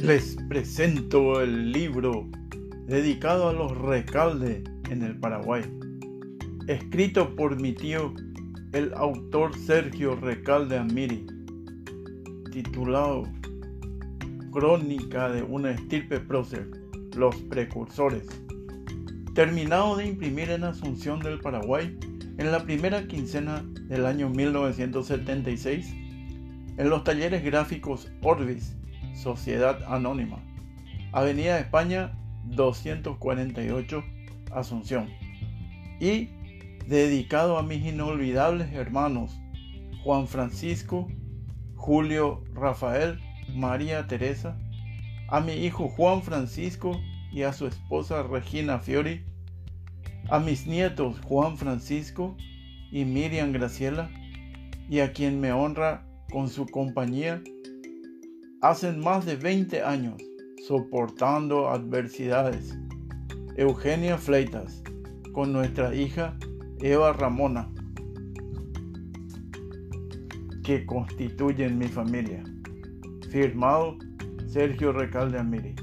Les presento el libro dedicado a los recalde en el Paraguay, escrito por mi tío, el autor Sergio Recalde Amiri, titulado Crónica de una estirpe prócer, los precursores, terminado de imprimir en Asunción del Paraguay en la primera quincena del año 1976 en los talleres gráficos Orbis, Sociedad Anónima, Avenida España 248, Asunción, y dedicado a mis inolvidables hermanos Juan Francisco, Julio Rafael, María Teresa, a mi hijo Juan Francisco y a su esposa Regina Fiori, a mis nietos Juan Francisco y Miriam Graciela, y a quien me honra con su compañía, hacen más de 20 años soportando adversidades. Eugenia Fleitas, con nuestra hija Eva Ramona, que constituyen mi familia. Firmado Sergio Recalde Amiri.